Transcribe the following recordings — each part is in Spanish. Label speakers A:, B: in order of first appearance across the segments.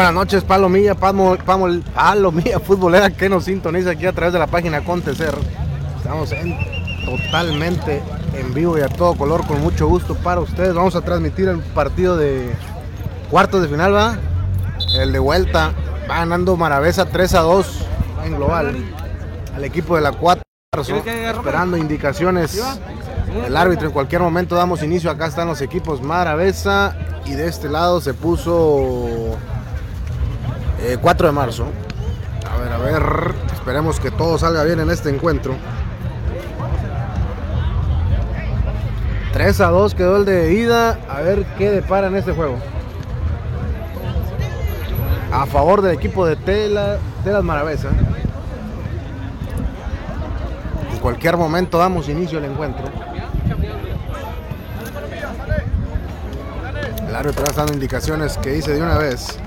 A: Buenas noches, Palomilla, Pamo, Pamo, Palomilla futbolera que nos sintoniza aquí a través de la página Acontecer. Estamos en, totalmente en vivo y a todo color, con mucho gusto para ustedes. Vamos a transmitir el partido de cuartos de final, ¿va? El de vuelta. Va ganando Maravesa 3 a 2 en global al equipo de la 4. Esperando indicaciones el árbitro. En cualquier momento damos inicio. Acá están los equipos Maravesa y de este lado se puso eh, 4 de marzo. A ver, a ver. Esperemos que todo salga bien en este encuentro. 3 a 2 quedó el de ida. A ver qué depara en este juego. A favor del equipo de Tela, Telas Maravesa. En cualquier momento damos inicio al encuentro. El árbitro está dando indicaciones que dice de una vez.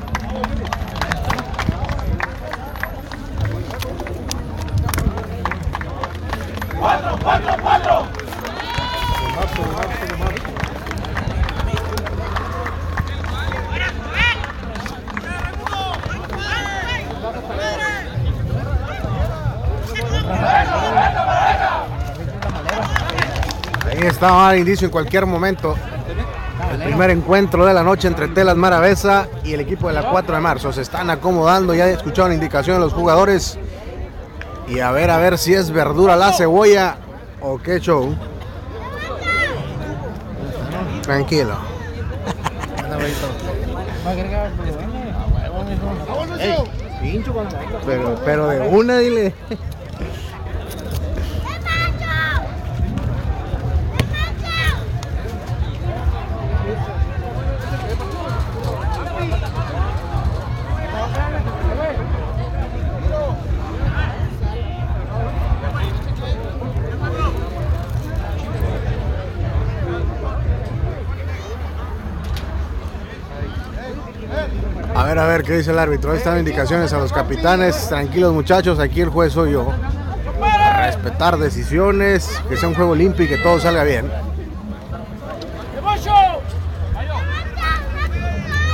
A: Ahí está, va a dar indicio en cualquier momento. El primer encuentro de la noche entre Telas Maravesa y el equipo de la 4 de marzo. Se están acomodando, ya escucharon indicación de los jugadores. Y a ver, a ver si es verdura la cebolla o qué show. Tranquilo. Pero, pero de una, dile. Ver, a ver, ¿qué dice el árbitro? Ahí están indicaciones a los capitanes. Tranquilos muchachos, aquí el juez soy yo. Respetar decisiones, que sea un juego limpio y que todo salga bien.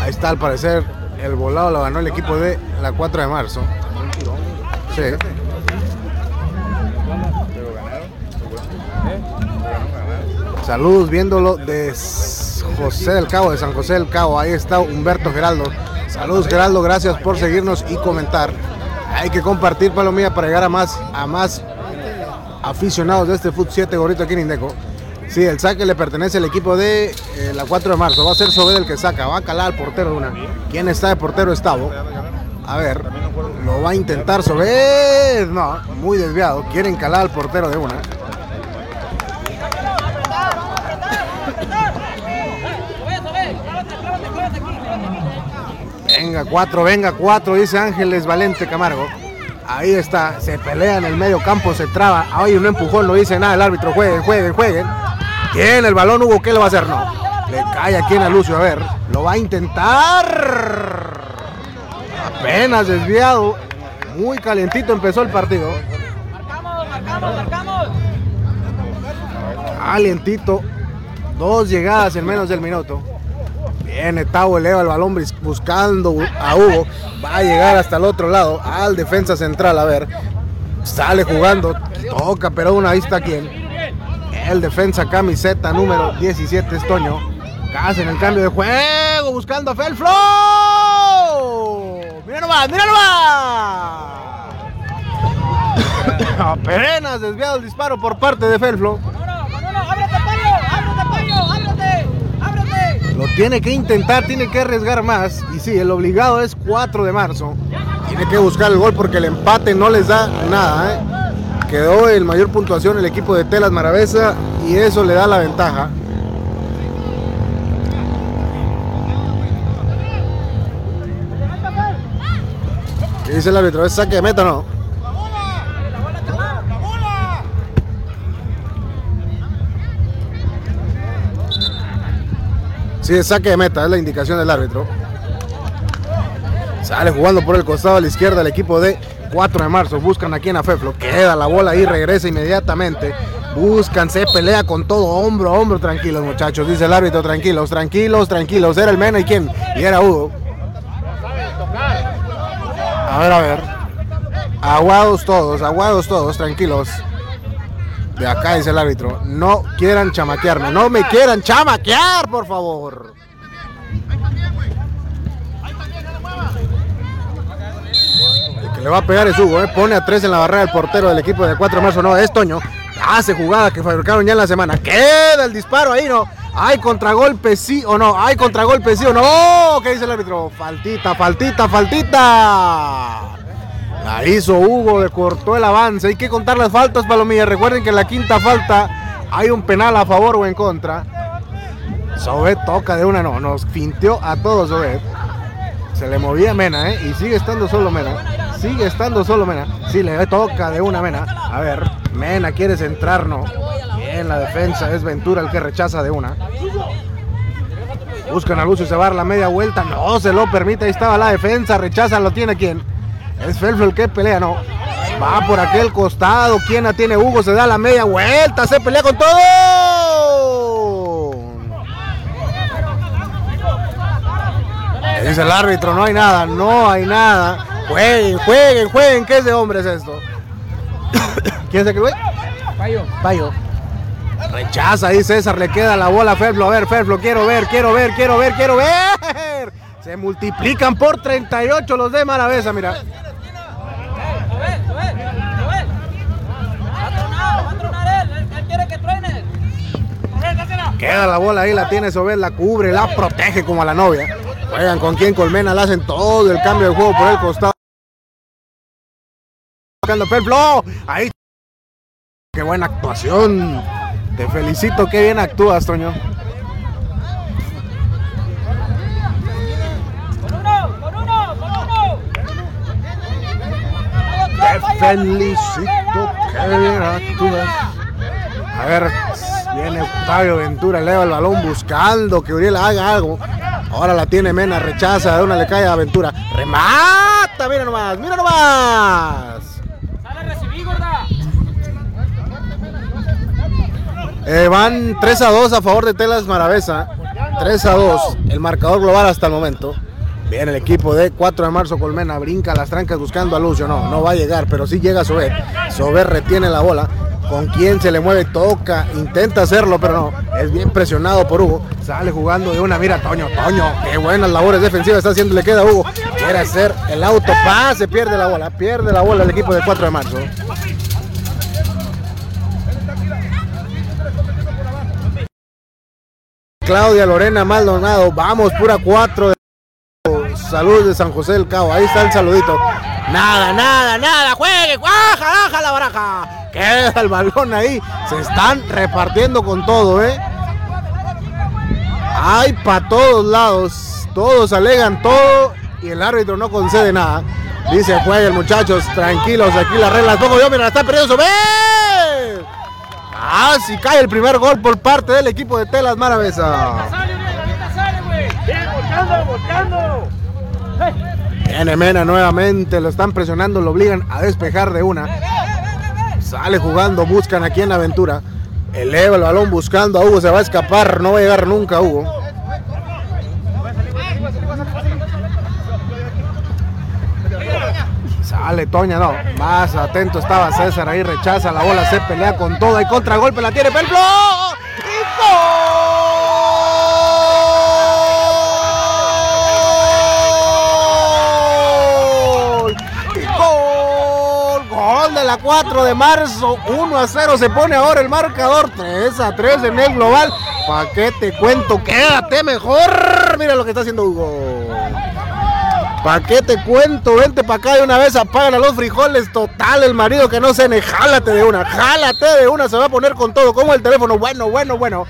A: Ahí está, al parecer, el volado lo ganó el equipo de la 4 de marzo. Sí. Saludos viéndolo de José del Cabo, de San José del Cabo. Ahí está Humberto Geraldo. Saludos Geraldo, gracias por seguirnos y comentar. Hay que compartir Palomilla para llegar a más, a más aficionados de este Foot 7 gorrito aquí en Indeco. Sí, el saque le pertenece al equipo de eh, la 4 de marzo. Va a ser Sobel el que saca. Va a calar al portero de una. ¿Quién está de portero Estavo? A ver, lo va a intentar Sobel. No, muy desviado. Quieren calar al portero de una. Venga, cuatro, venga, cuatro, dice Ángeles Valente Camargo. Ahí está, se pelea en el medio campo, se traba. Ay, un empujón, no dice nada el árbitro. Jueguen, jueguen, jueguen. ¿Quién? El balón, Hugo, ¿qué le va a hacer? No. Le cae aquí en a Lucio, a ver. Lo va a intentar. Apenas desviado. Muy calientito empezó el partido. Calientito. Dos llegadas en menos del minuto. Viene Tavo, eleva el balón buscando a Hugo. Va a llegar hasta el otro lado, al defensa central. A ver, sale jugando. Toca, pero una ahí está quien. El defensa camiseta número 17 es Toño. Casi en el cambio de juego, buscando a Felflo. ¡Mira nomás, mira nomás! Apenas desviado el disparo por parte de Felflo. Lo tiene que intentar, tiene que arriesgar más. Y sí, el obligado es 4 de marzo. Tiene que buscar el gol porque el empate no les da nada. ¿eh? Quedó el mayor puntuación el equipo de Telas Maravesa y eso le da la ventaja. ¿Qué dice el árbitro? ¿Es saque de meta no? Sí, saque de meta, es la indicación del árbitro. Sale jugando por el costado a la izquierda el equipo de 4 de marzo. Buscan aquí en Afeflo. Queda la bola ahí, regresa inmediatamente. Buscan, se pelea con todo, hombro a hombro. Tranquilos, muchachos, dice el árbitro. Tranquilos, tranquilos, tranquilos. Era el Mena y quién? Y era Hugo. A ver, a ver. Aguados todos, aguados todos, tranquilos. De acá dice el árbitro. No quieran chamaquearme, no me quieran chamaquear, por favor. El que le va a pegar es Hugo, ¿eh? pone a tres en la barrera el portero del equipo de 4 de marzo. No, es Toño. Hace jugada que fabricaron ya en la semana. Queda el disparo ahí, ¿no? ¿Hay contragolpe sí o no? ¿Hay contragolpe sí o no? ¿Qué dice el árbitro? Faltita, faltita, faltita. La hizo Hugo, le cortó el avance. Hay que contar las faltas, Palomilla. Recuerden que en la quinta falta hay un penal a favor o en contra. Sobet toca de una, no, nos finteó a todos Sobet. Se le movía Mena, ¿eh? Y sigue estando solo Mena. Sigue estando solo Mena. Sí, le toca de una Mena. A ver, Mena quiere centrar, no. Bien, la defensa es Ventura el que rechaza de una. Buscan a Lucio dar la media vuelta. No se lo permite. Ahí estaba la defensa. Rechaza, lo tiene quién. Es Felflo el que pelea, no. Va por aquel costado. ¿Quién la tiene Hugo? Se da la media vuelta. Se pelea con todo. Dice el árbitro, no hay nada, no hay nada. Jueguen, jueguen, jueguen. ¿Qué es de hombres esto? ¿Quién se güey?
B: Payo.
A: Payo. Rechaza ahí César, le queda la bola a Ferflo. A ver, Ferflo, quiero ver, quiero ver, quiero ver, quiero ver. Se multiplican por 38 los de Maravesa, mira. Queda la bola ahí, la tiene Sobel, la cubre, la protege como a la novia. Juegan con quien Colmena, le hacen todo el cambio de juego por el costado. Ahí. Qué buena actuación. Te felicito, qué bien actúas, Toño. Te felicito, qué bien actúas. A ver, viene Octavio Ventura, eleva el balón buscando que Uriel haga algo. Ahora la tiene Mena, rechaza, de una le cae a Ventura. Remata, mira nomás, mira nomás.
B: Sale a recibir, gorda.
A: Eh, van 3 a 2 a favor de Telas Maravesa. 3 a 2, el marcador global hasta el momento. Bien, el equipo de 4 de marzo Colmena brinca las trancas buscando a Lucio. No, no va a llegar, pero sí llega Sober. Sober retiene la bola. Con quien se le mueve, toca, intenta hacerlo, pero no. Es bien presionado por Hugo. Sale jugando de una. Mira, Toño, Toño. Qué buenas labores defensivas está haciendo. Le queda Hugo. Quiere hacer el autopase. Pierde la bola. Pierde la bola el equipo de 4 de marzo. Claudia Lorena Maldonado. Vamos, pura 4 de Salud de San José del Cabo. Ahí está el saludito. Nada, nada, nada. Juegue, baja, baja la baraja. Queda el balón ahí. Se están repartiendo con todo, ¿eh? Hay para todos lados. Todos alegan todo y el árbitro no concede nada. Dice, jueguen muchachos, tranquilos, aquí las reglas. Poco yo, mira, está perdiendo sobre. Ah, si cae el primer gol por parte del equipo de Telas Maravesa. Viene Mena nuevamente, lo están presionando, lo obligan a despejar de una. Sale jugando, buscan aquí en la aventura. Eleva el balón buscando a Hugo, se va a escapar, no va a llegar nunca Hugo. Sale Toña, no. Más atento estaba César ahí, rechaza la bola, se pelea con todo. Hay contragolpe, la tiene Pelflo. ¡Y gol! De la 4 de marzo. 1 a 0 se pone ahora el marcador. 3 a 3 en el global. ¿Para qué te cuento? Quédate mejor. Mira lo que está haciendo Hugo. ¿Para qué te cuento? Vente para acá de una vez, apagan a los frijoles. Total, el marido que no se ne, jálate de una, jálate de una, se va a poner con todo. Como el teléfono, bueno, bueno, bueno.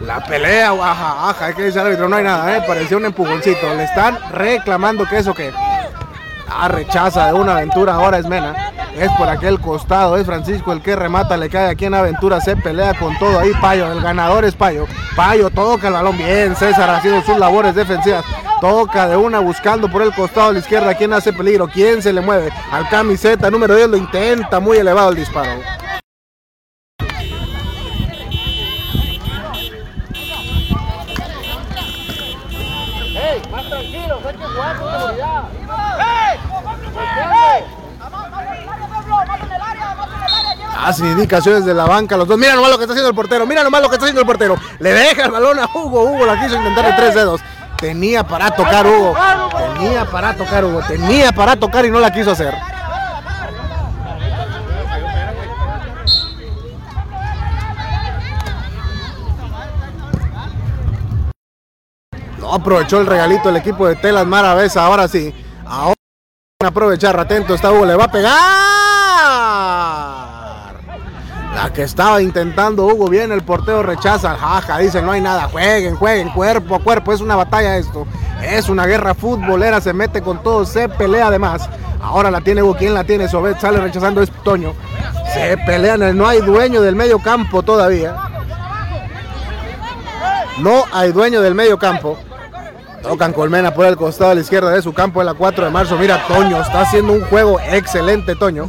A: La pelea, baja, baja, es que dice el árbitro, no hay nada, ¿eh? parecía un empujoncito. Le están reclamando que eso que. Ah, rechaza de una aventura, ahora es Mena. Es por aquel costado, es Francisco el que remata, le cae aquí en aventura, se pelea con todo ahí, Payo, el ganador es Payo. Payo toca el balón bien, César haciendo sus labores defensivas. Toca de una buscando por el costado de la izquierda. ¿Quién hace peligro? ¿Quién se le mueve? Al camiseta número 10 lo intenta. Muy elevado el disparo.
B: Más tranquilos, hay que.
A: Hacen indicaciones de la banca los dos. Mira nomás lo que está haciendo el portero. Mira nomás lo que está haciendo el portero. Le deja el balón a Hugo. Hugo la quiso intentar de tres dedos. Tenía para tocar Hugo. Tenía para tocar Hugo. Tenía para tocar y no la quiso hacer. No aprovechó el regalito el equipo de Telas Maravesa. Ahora sí. Ahora aprovechar. Atento está Hugo. Le va a pegar. La que estaba intentando Hugo bien, el portero rechaza, jaja, dice no hay nada, jueguen, jueguen, cuerpo a cuerpo, es una batalla esto, es una guerra futbolera, se mete con todo, se pelea además. Ahora la tiene Hugo, ¿quién la tiene? Sobet sale rechazando, es Toño. Se pelean, no hay dueño del medio campo todavía. No hay dueño del medio campo. Tocan Colmena por el costado a la izquierda de su campo en la 4 de marzo. Mira, Toño está haciendo un juego excelente, Toño.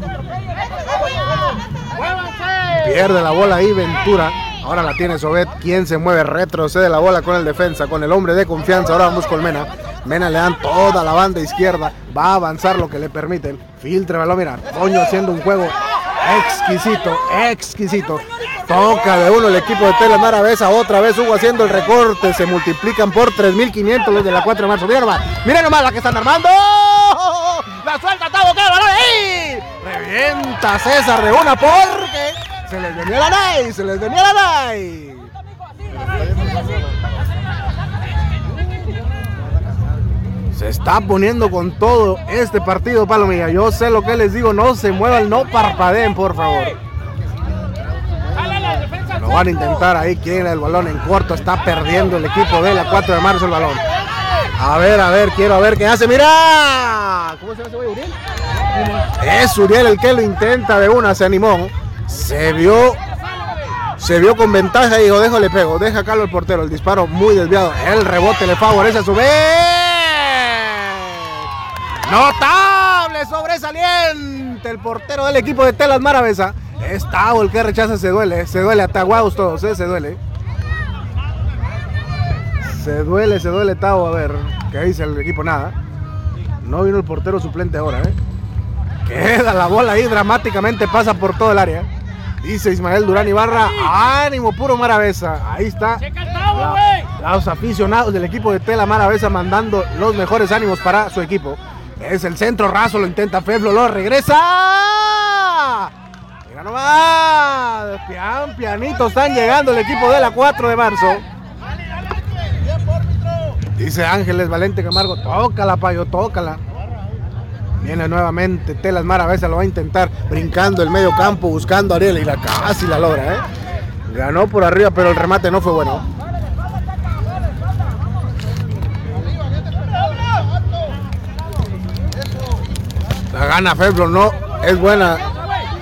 A: Pierde la bola ahí Ventura. Ahora la tiene Sobet. Quien se mueve, retrocede la bola con el defensa, con el hombre de confianza. Ahora vamos con Mena. Le dan toda la banda izquierda. Va a avanzar lo que le permiten. Filtre mira. Toño haciendo un juego exquisito, exquisito. Toca de uno el equipo de Tela Maravesa. Otra vez Hugo haciendo el recorte. Se multiplican por 3.500 los de la 4 de marzo. Mira mira nomás la que están armando. La suelta, que balón ahí. Revienta César de una porque se les venía la NAI, se les venía la NAI. Se está poniendo con todo este partido, Palomilla. Yo sé lo que les digo, no se muevan, no parpadeen, por favor. Lo van a intentar ahí, quieren el balón en corto, está perdiendo el equipo de la 4 de marzo el balón. A ver, a ver, quiero ver qué hace, mira. ¿Cómo se llama ese güey, Uriel? Es Uriel el que lo intenta de una, se animó. Se vio se vio con ventaja dijo, déjale pego, deja Carlos el portero, el disparo muy desviado, el rebote le favorece a su vez. Notable sobresaliente el portero del equipo de Telas Maravesa. Es Tavo el que rechaza, se duele, se duele, ataguados todos, ¿eh? se duele. Se duele, se duele Tavo, a ver, ¿qué dice el equipo? Nada. No vino el portero suplente ahora, ¿eh? Queda la bola ahí, dramáticamente pasa por todo el área. Dice Ismael Durán Ibarra, ánimo puro Maravesa. Ahí está. La, los aficionados del equipo de Tela Maravesa mandando los mejores ánimos para su equipo. Es el centro raso, lo intenta Feblo, lo regresa. Nomás. Pian, pianito están llegando el equipo de la 4 de marzo. Dice Ángeles Valente Camargo, tócala, payo, tócala. Viene nuevamente Telas Maravesa, lo va a intentar brincando el medio campo, buscando a Ariel y la casi la logra, ¿eh? Ganó por arriba, pero el remate no fue bueno. La gana Febro, no es buena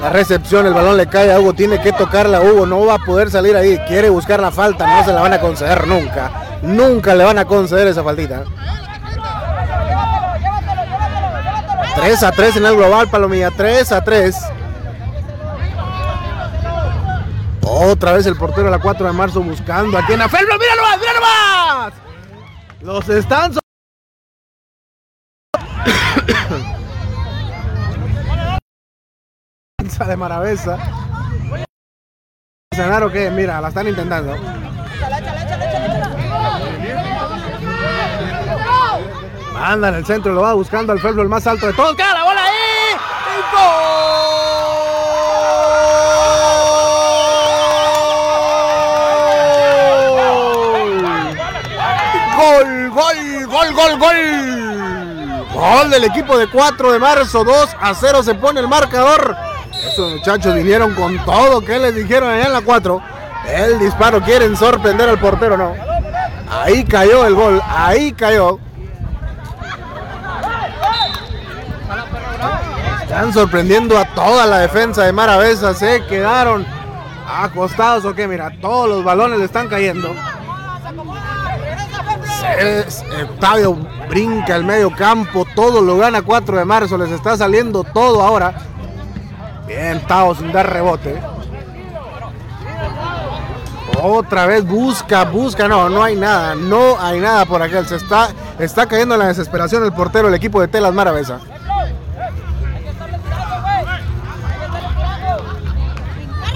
A: la recepción, el balón le cae a Hugo, tiene que tocarla a Hugo, no va a poder salir ahí, quiere buscar la falta, no se la van a conceder nunca, nunca le van a conceder esa faltita. 3 a 3 en el global, Palomilla. 3 a 3. Otra vez el portero a la 4 de marzo buscando aquí en Afelbro. ¡Mira nomás! ¡Mira nomás! Los están. De Maravesa. ¿Cenar o qué? Mira, la están intentando. Anda en el centro, lo va buscando al Feblo, el más alto de todos. ¡Queda la bola ahí! ¡Gol! ¡Gol, gol, gol, gol, gol! Gol del equipo de 4 de marzo, 2 a 0 se pone el marcador. Esos muchachos vinieron con todo. ¿Qué les dijeron allá en la 4? El disparo, quieren sorprender al portero, no. Ahí cayó el gol, ahí cayó. Están sorprendiendo a toda la defensa de Maravesa. Se quedaron acostados o qué. Mira, todos los balones le están cayendo. Octavio brinca el medio campo. Todo lo gana 4 de marzo. Les está saliendo todo ahora. Bien, Tao sin dar rebote. Otra vez busca, busca. No, no hay nada. No hay nada por aquel. Se está, está cayendo en la desesperación el portero, el equipo de Telas Maravesa.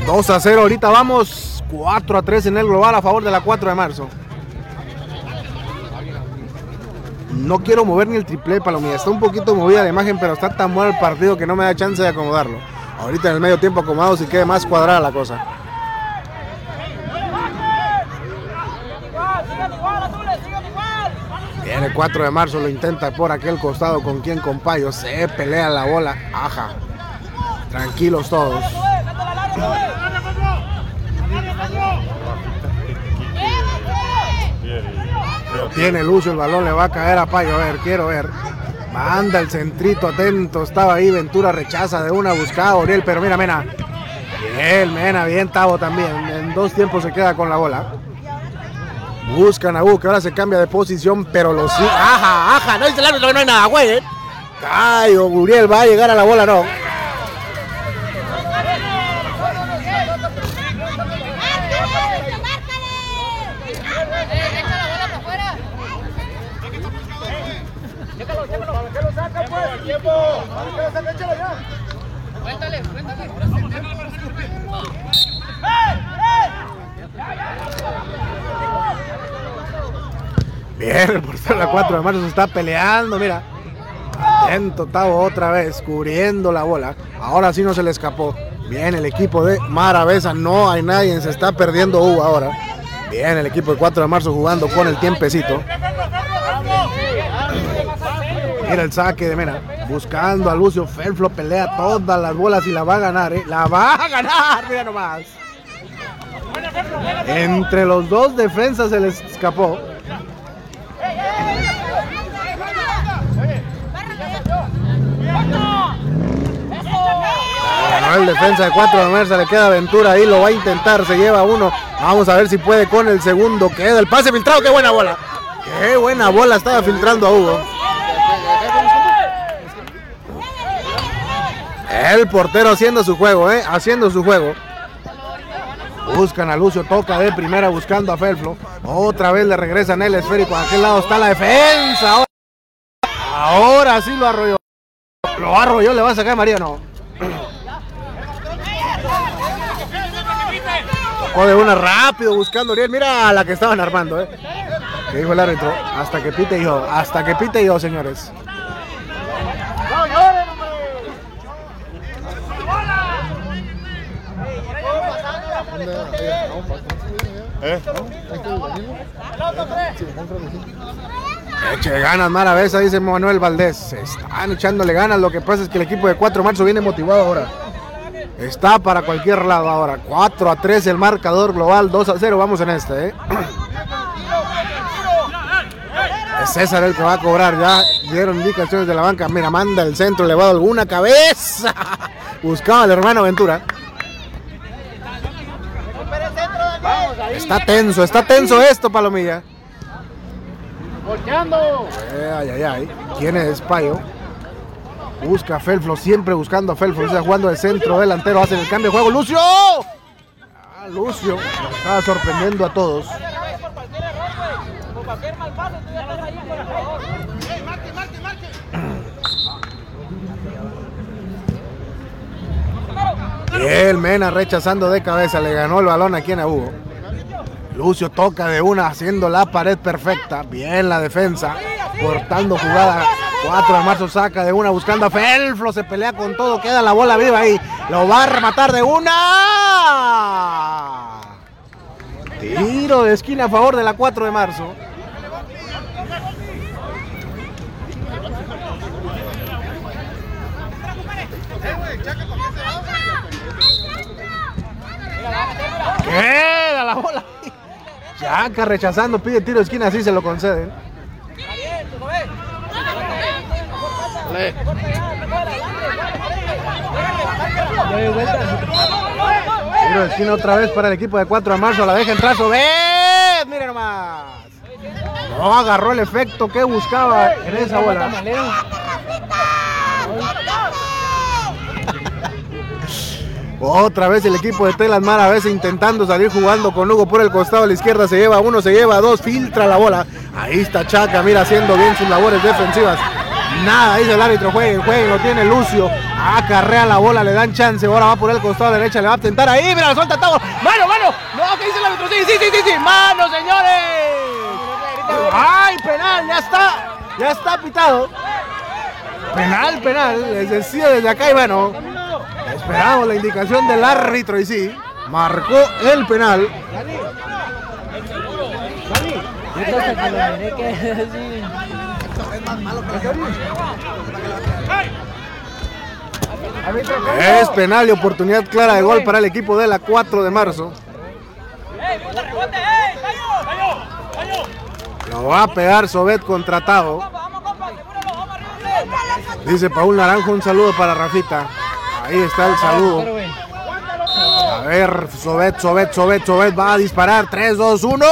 A: Dos a 0, ahorita vamos 4 a 3 en el global a favor de la 4 de marzo. No quiero mover ni el triple, Palomilla. Está un poquito movida la imagen, pero está tan bueno el partido que no me da chance de acomodarlo. Ahorita en el medio tiempo acomodado si quede más cuadrada la cosa. Viene 4 de marzo, lo intenta por aquel costado con quien compayo. Se pelea la bola. Aja. Tranquilos todos. Tiene Lucio el balón, le va a caer a Payo. A ver, quiero ver. Manda el centrito atento. Estaba ahí. Ventura rechaza de una buscada Oriel. Pero mira, Mena. Bien, Mena, bien Tavo también. En dos tiempos se queda con la bola. Buscan a que ahora se cambia de posición, pero los. ¡Aja, aja! No dice el árbitro que no hay nada, güey. ¿eh? Cayo, Uriel va a llegar a la bola, no. Bien, el portero de la 4 de marzo se está peleando, mira. Atento Tavo otra vez, cubriendo la bola. Ahora sí no se le escapó. Bien, el equipo de Maravesa, no hay nadie, se está perdiendo U ahora. Bien, el equipo de 4 de marzo jugando con el tiempecito. Mira el saque de Mena. Buscando a Lucio Felflo. Pelea todas las bolas y la va a ganar. ¿eh? La va a ganar. Mira nomás. Entre los dos defensas se les escapó. Defensa de 4 de Mersa. Le queda aventura ahí. Lo va a intentar. Se lleva uno. Vamos a ver si puede con el segundo. Queda el pase filtrado. Qué buena bola. Qué buena bola estaba filtrando a Hugo. El portero haciendo su juego, ¿eh? Haciendo su juego. Buscan a Lucio, toca de primera buscando a Felflo. Otra vez le regresan el esférico. A aquel lado está la defensa. Ahora sí lo arrolló. Lo arrolló, le va a sacar Mariano. Tocó de una rápido buscando a Uriel. Mira la que estaban armando, ¿eh? Que dijo el árbitro. Hasta que pite yo. Hasta que pite yo, señores. Eche ganas Maravesa, dice Manuel Valdés. Se están echándole ganas. Lo que pasa es que el equipo de 4 de marzo viene motivado ahora. Está para cualquier lado ahora. 4 a 3 el marcador global. 2 a 0. Vamos en este. ¿eh? Es César el que va a cobrar. Ya dieron indicaciones de la banca. Mira, manda el centro elevado alguna cabeza. Buscaba al hermano Ventura. Está tenso, está tenso esto, Palomilla.
B: Volteando.
A: Ay, ay, ay. ¿Quién es Payo? Busca a Felflo, siempre buscando a Felflo. Está jugando de centro delantero. Hacen el cambio de juego. ¡Lucio! Ah, Lucio. Nos estaba sorprendiendo a todos. Bien, Mena rechazando de cabeza. Le ganó el balón aquí en Hugo. Lucio toca de una haciendo la pared perfecta. Bien la defensa. Cortando jugada. 4 de marzo saca de una buscando a Felflo. Se pelea con todo. Queda la bola viva ahí. Lo va a rematar de una. Tiro de esquina a favor de la 4 de marzo. Queda la bola. Chaca rechazando, pide tiro de esquina, así se lo conceden. Esquina otra vez para el equipo de 4 de marzo. La deja en trazo. ¡Ves! Mire nomás. No agarró el efecto que buscaba en esa bola. Otra vez el equipo de Telas Mar a veces intentando salir jugando con Hugo por el costado a la izquierda. Se lleva uno, se lleva dos, filtra la bola. Ahí está Chaca, mira, haciendo bien sus labores defensivas. Nada, dice el árbitro, jueguen, jueguen, lo tiene Lucio. Acarrea la bola, le dan chance. Ahora va por el costado derecha, le va a tentar ahí. Mira, la suelta Tavo. Mano, mano. No, ¿qué dice el árbitro? Sí, sí, sí, sí, sí. Mano, señores. Ay, penal, ya está. Ya está pitado. Penal, penal. Les decía desde acá y bueno. Esperamos la indicación del árbitro y sí. Marcó el penal. Es penal y oportunidad clara de gol para el equipo de la 4 de marzo. Lo va a pegar Sobet contratado. Dice Paul Naranjo un saludo para Rafita. Ahí está el saludo. A ver, Sobet, Sobet, Sobet, Sobet va a disparar. 3, 2, 1.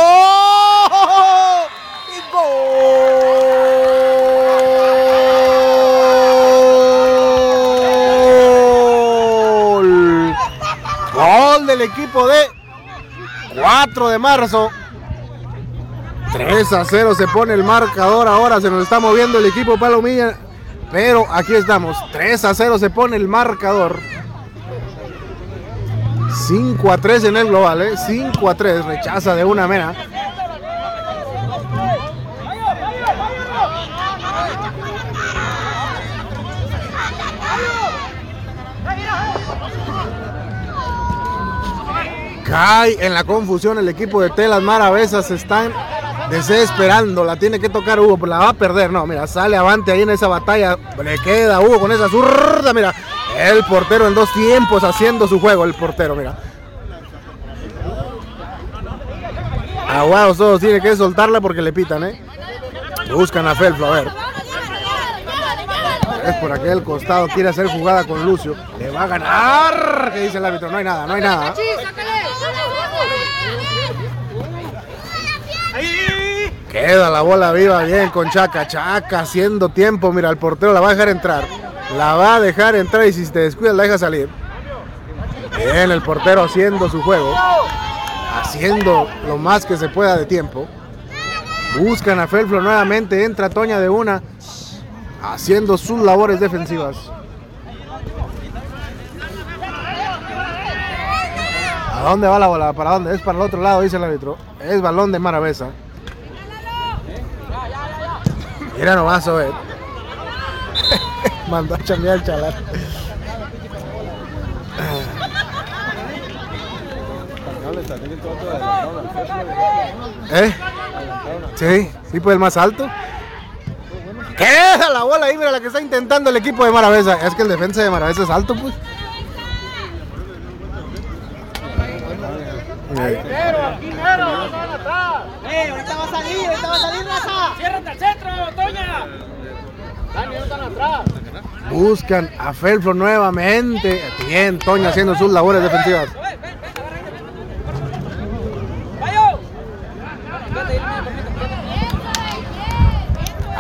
A: Del equipo de 4 de marzo. 3 a 0 se pone el marcador. Ahora se nos está moviendo el equipo Palomilla. Pero aquí estamos. 3 a 0 se pone el marcador. 5 a 3 en el global, ¿eh? 5 a 3. Rechaza de una mena. Cae en la confusión el equipo de Telas Maravesas. Están desesperando. La tiene que tocar Hugo, pero la va a perder. No, mira, sale avante ahí en esa batalla. Le queda Hugo con esa zurda. Mira, el portero en dos tiempos haciendo su juego. El portero, mira. Aguados todos, tiene que soltarla porque le pitan, ¿eh? Buscan a Felflo, a ver. Es por aquel costado, quiere hacer jugada con Lucio. Le va a ganar. ¿Qué dice el árbitro? No hay nada, no hay nada. Queda la bola viva bien con Chaca. Chaca haciendo tiempo. Mira, el portero la va a dejar entrar. La va a dejar entrar y si te descuidas la deja salir. Bien, el portero haciendo su juego. Haciendo lo más que se pueda de tiempo. Buscan a Felflo nuevamente. Entra Toña de una. Haciendo sus labores defensivas. ¿A dónde va la bola? ¿Para dónde? Es para el otro lado, dice el árbitro. Es balón de Maravesa. Mira nomás, Obed. Mandó a chambear el chalar. ¿Eh? Sí, sí, pues el más alto. Queda la bola ahí, mira la que está intentando el equipo de Maravesa. Es que el defensa de Maravesa es alto, pues.
B: Pero,
C: ¡Eh, ahorita va a salir, ahorita va a salir, raza!
B: Ciérrate al centro, Toña. Dani, no están atrás.
A: Buscan a Felflo nuevamente. Bien, Toña haciendo sus labores defensivas.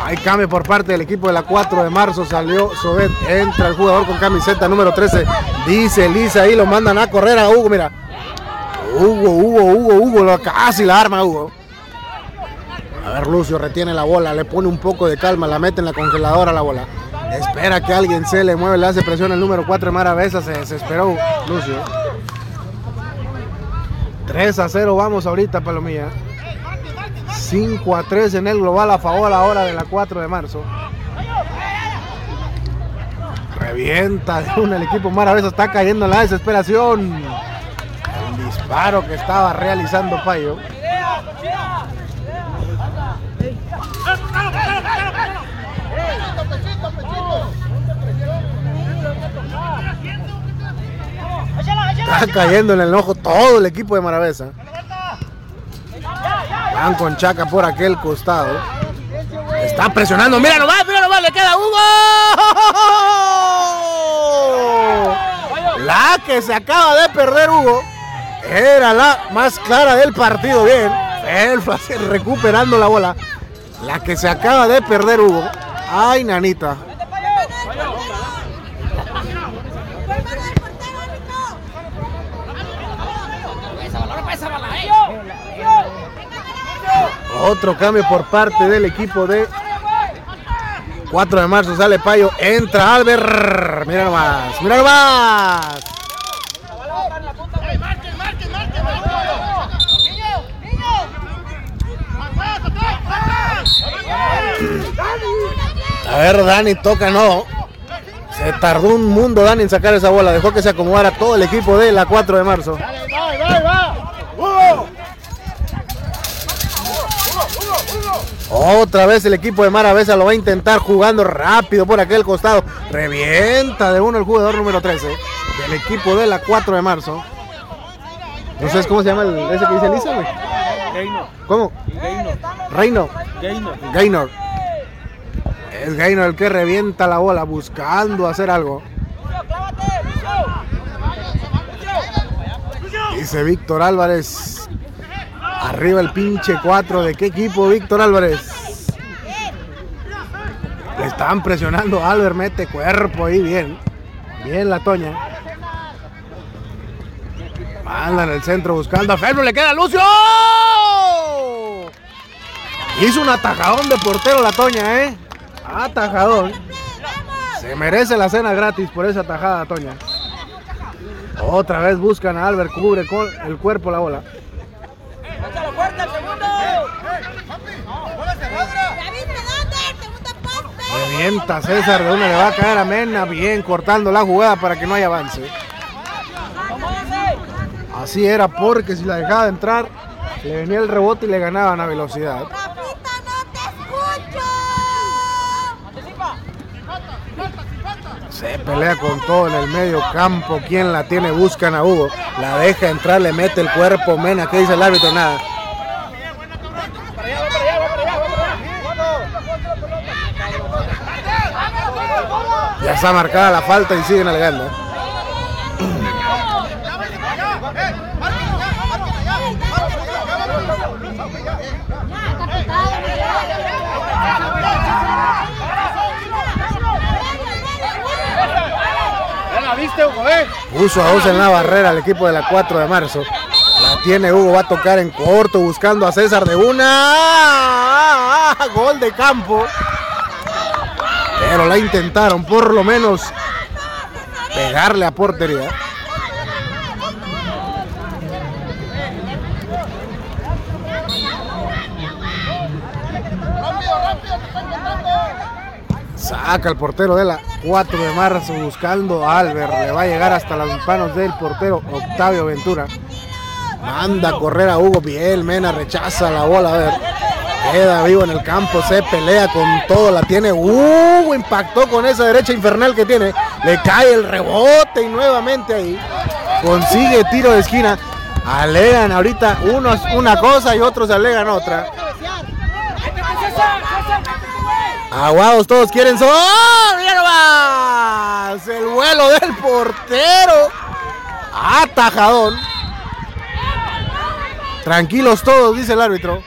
A: Hay cambio por parte del equipo de la 4 de marzo. Salió Sobet. Entra el jugador con camiseta número 13. Dice Lisa ahí. Lo mandan a correr a Hugo. Mira. Hugo, Hugo, Hugo, Hugo. Casi la arma Hugo. A ver, Lucio retiene la bola. Le pone un poco de calma. La mete en la congeladora la bola. Espera que alguien se le mueve. Le hace presión el número 4 de Maravesa. Se desesperó Lucio. 3 a 0 vamos ahorita, Palomilla. 5 a 3 en el global a favor ahora de la 4 de marzo. Revienta de una el equipo Maravesa, está cayendo en la desesperación. Disparo que estaba realizando Payo. Está cayendo en el ojo todo el equipo de Maravesa. Van con Chaca por aquel costado. Está presionando. Mira nomás, mira nomás, le queda Hugo. La que se acaba de perder Hugo. Era la más clara del partido. Bien. El recuperando la bola. La que se acaba de perder Hugo. Ay, nanita. Otro cambio por parte del equipo de 4 de marzo sale Payo, entra Albert. Mira nomás, mira nomás. A ver, Dani toca, no. Se tardó un mundo Dani en sacar esa bola. Dejó que se acomodara todo el equipo de la 4 de marzo. Otra vez el equipo de Maravesa lo va a intentar jugando rápido por aquel costado. Revienta de uno el jugador número 13 del equipo de la 4 de marzo. No sé cómo se llama el, ese que dice Lisa, güey. ¿Cómo? Reino. Gaynor. Es Gaynor el que revienta la bola buscando hacer algo. Dice Víctor Álvarez. Arriba el pinche 4. ¿De qué equipo, Víctor Álvarez? Le están presionando. Albert mete cuerpo ahí. Bien. Bien la Toña. Manda en el centro buscando a Felbro. Le queda Lucio. Hizo un atajadón de portero la Toña, ¿eh? Atajadón. Se merece la cena gratis por esa tajada, Toña. Otra vez buscan a Albert. Cubre con el cuerpo la bola. Revienta César, de una le va a caer a Mena, bien cortando la jugada para que no haya avance. Así era porque si la dejaba de entrar, le venía el rebote y le ganaban a velocidad. Se pelea con todo en el medio campo. ¿Quién la tiene? Buscan a Hugo. La deja entrar, le mete el cuerpo. Mena, ¿qué dice el árbitro? Nada. Ya está marcada la falta y siguen alegando. Puso a dos en la barrera el equipo de la 4 de marzo. La tiene Hugo, va a tocar en corto buscando a César de una. Gol de campo. Pero la intentaron por lo menos pegarle a portería. Saca el portero de la 4 de marzo buscando a Albert. Le va a llegar hasta las manos del portero Octavio Ventura. Manda a correr a Hugo Piel. Mena rechaza la bola. A ver. Queda vivo en el campo. Se pelea con todo. La tiene. Hugo impactó con esa derecha infernal que tiene. Le cae el rebote y nuevamente ahí. Consigue tiro de esquina. Alegan ahorita unos una cosa y otros alegan otra. Aguados, todos quieren so ¡Oh, mira nomás! El vuelo del portero. Atajadón. Tranquilos todos, dice el árbitro.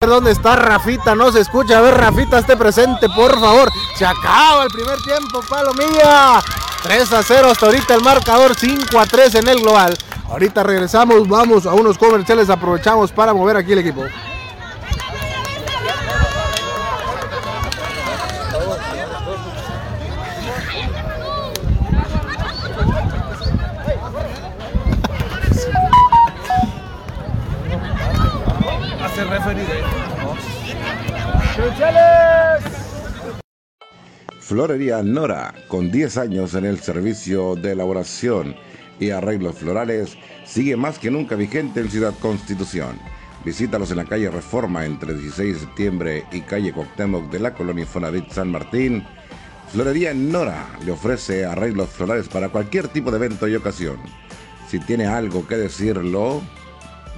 A: ¿Dónde está Rafita? No se escucha. A ver, Rafita, esté presente, por favor. Se acaba el primer tiempo, Palomilla. 3 a 0 hasta ahorita el marcador 5 a 3 en el global. Ahorita regresamos, vamos a unos comerciales, aprovechamos para mover aquí el equipo.
D: Florería Nora, con 10 años en el servicio de elaboración y arreglos florales, sigue más que nunca vigente en Ciudad Constitución. Visítalos en la calle Reforma entre 16 de septiembre y calle Coctemoc de la colonia Fonavit San Martín. Florería Nora le ofrece arreglos florales para cualquier tipo de evento y ocasión. Si tiene algo que decirlo,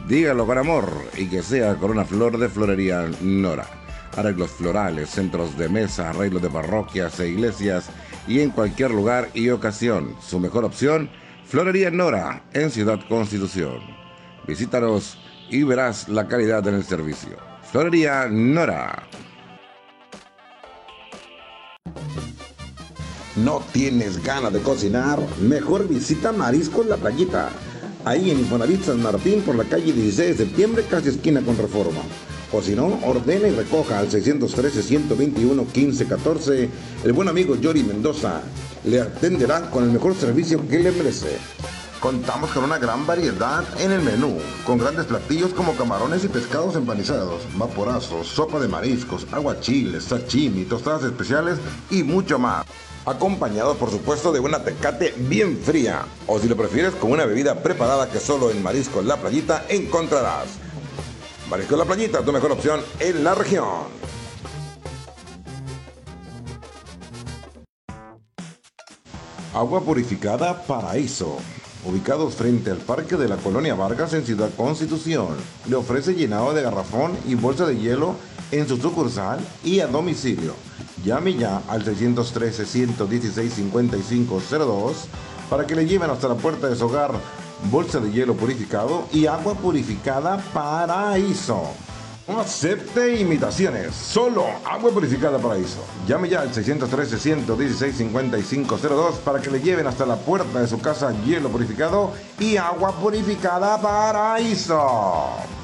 D: dígalo con amor y que sea con una flor de Florería Nora arreglos florales, centros de mesa, arreglos de parroquias e iglesias y en cualquier lugar y ocasión. Su mejor opción, Florería Nora, en Ciudad Constitución. Visítanos y verás la calidad en el servicio. Florería Nora.
E: ¿No tienes ganas de cocinar? Mejor visita Mariscos La Playita. Ahí en Infonavit San Martín por la calle 16 de septiembre, casi esquina con Reforma
D: O si no, ordene y recoja al 613-121-1514. El buen amigo Yori Mendoza le atenderá con el mejor servicio que le merece. Contamos con una gran variedad en el menú, con grandes platillos como camarones y pescados empanizados, vaporazos, sopa de mariscos, aguachiles, sashimi, tostadas especiales y mucho más. Acompañado por supuesto de una tecate bien fría, o si lo prefieres con una bebida preparada que solo en Marisco La Playita encontrarás. Marisco La Playita, tu mejor opción en la región. Agua purificada Paraíso. Ubicados frente al Parque de la Colonia Vargas en Ciudad Constitución, le ofrece llenado de garrafón y bolsa de hielo en su sucursal y a domicilio. Llame ya al 613-116-5502 para que le lleven hasta la puerta de su hogar bolsa de hielo purificado y agua purificada Paraíso. No acepte imitaciones, solo agua purificada Paraíso. Llame ya al 613-116-5502 para que le lleven hasta la puerta de su casa hielo purificado y agua purificada Paraíso.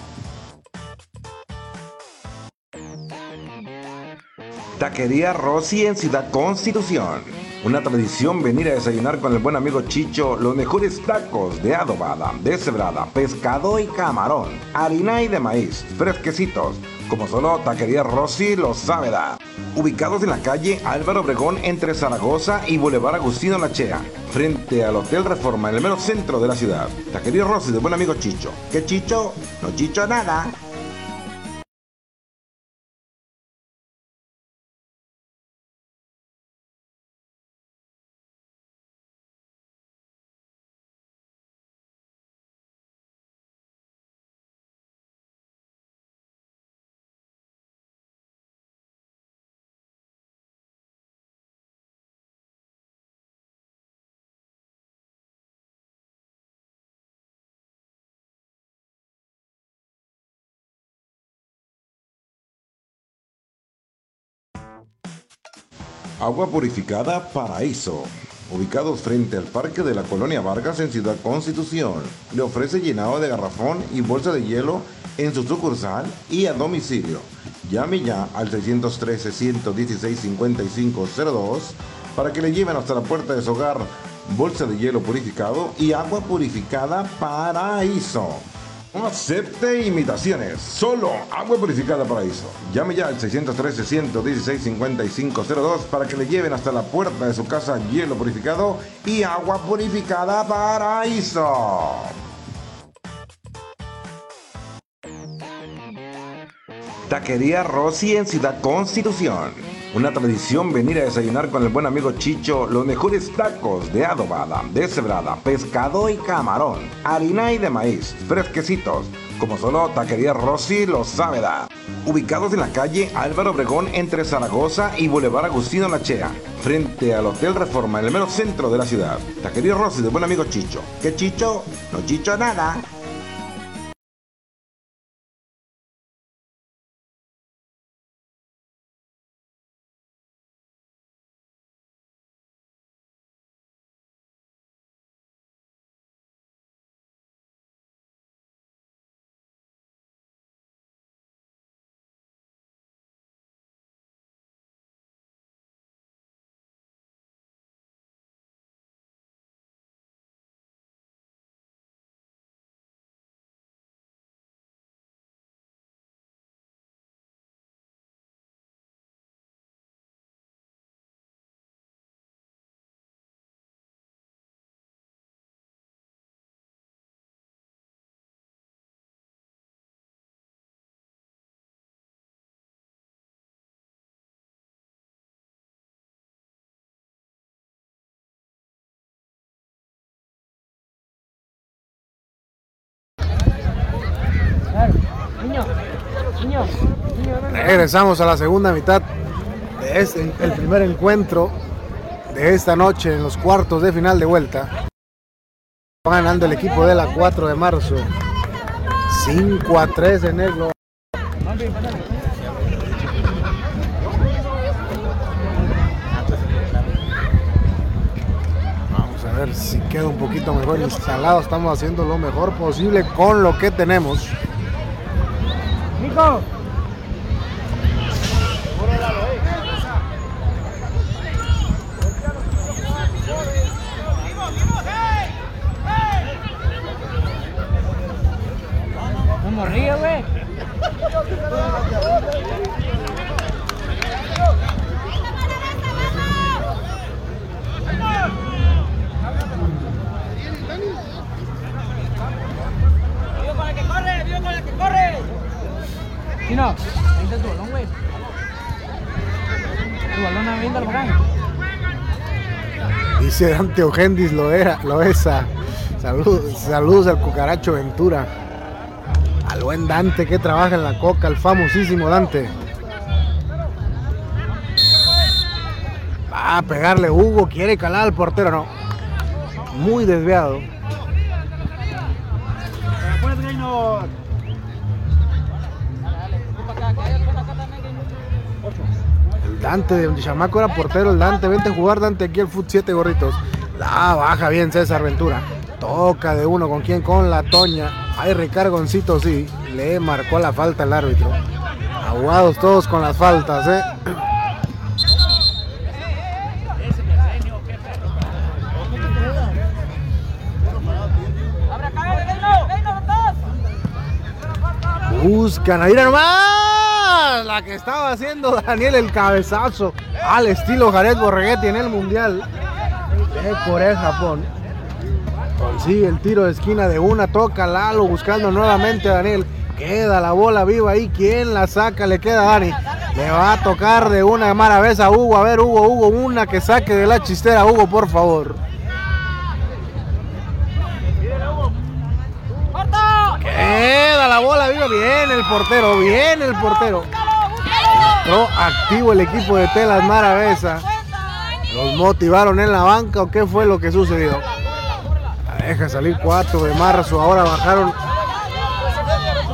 D: Taquería Rossi en Ciudad Constitución. Una tradición venir a desayunar con el buen amigo Chicho los mejores tacos de adobada, deshebrada, pescado y camarón, harina y de maíz, fresquecitos, como solo Taquería Rossi lo sabe dar. Ubicados en la calle Álvaro Obregón entre Zaragoza y Boulevard Agustino Lachea, frente al Hotel Reforma en el mero centro de la ciudad. Taquería Rossi del buen amigo Chicho. ¿Qué Chicho? No Chicho nada. Agua purificada Paraíso. Ubicados frente al Parque de la Colonia Vargas en Ciudad Constitución, le ofrece llenado de garrafón y bolsa de hielo en su sucursal y a domicilio. Llame ya al 613-116-5502 para que le lleven hasta la puerta de su hogar bolsa de hielo purificado y agua purificada Paraíso. No acepte imitaciones, solo agua purificada Paraíso. Llame ya al 613-116-5502 para que le lleven hasta la puerta de su casa hielo purificado y agua purificada Paraíso. Taquería Rossi en Ciudad Constitución. Una tradición venir a desayunar con el buen amigo Chicho los mejores tacos de adobada, deshebrada, pescado y camarón, harina y de maíz, fresquecitos, como solo Taquería Rossi lo sabe dar. Ubicados en la calle Álvaro Obregón entre Zaragoza y Boulevard Agustino Lachea, frente al Hotel Reforma en el mero centro de la ciudad. Taquería Rossi del buen amigo Chicho. ¿Qué Chicho? No Chicho nada.
A: Regresamos a la segunda mitad de este, el primer encuentro de esta noche en los cuartos de final de vuelta. Va ganando el equipo de la 4 de marzo. 5 a 3 en el. Vamos a ver si queda un poquito mejor instalado. Estamos haciendo lo mejor posible con lo que tenemos.
B: Nico. No morría, güey. Que corre! ¡Vivo con que corre!
A: Dice Dante Ogendis, lo era, lo esa. Saludos, saludos al cucaracho Ventura. Al buen Dante que trabaja en la coca, al famosísimo Dante. Va a pegarle Hugo, quiere calar al portero, no. Muy desviado. Dante de Chamaco era portero, el Dante, vente a jugar Dante aquí el Foot 7 gorritos. La baja bien César Ventura. Toca de uno con quién, con la Toña. Hay recargoncito, sí. Le marcó la falta el árbitro. Aguados todos con las faltas, eh. Buscan ahí nomás la que estaba haciendo Daniel el cabezazo al estilo Jared Borreguetti en el mundial de Corea Japón. Consigue el tiro de esquina de una, toca Lalo buscando nuevamente a Daniel. Queda la bola viva ahí. ¿Quién la saca? Le queda a Dani. Le va a tocar de una vez a Hugo. A ver, Hugo, Hugo, una que saque de la chistera. Hugo, por favor. Queda la bola viva. Bien el portero, bien el portero. Entró activo el equipo de Telas Maravesa. ¿Los motivaron en la banca o qué fue lo que sucedió? Deja salir 4 de marzo. Ahora bajaron.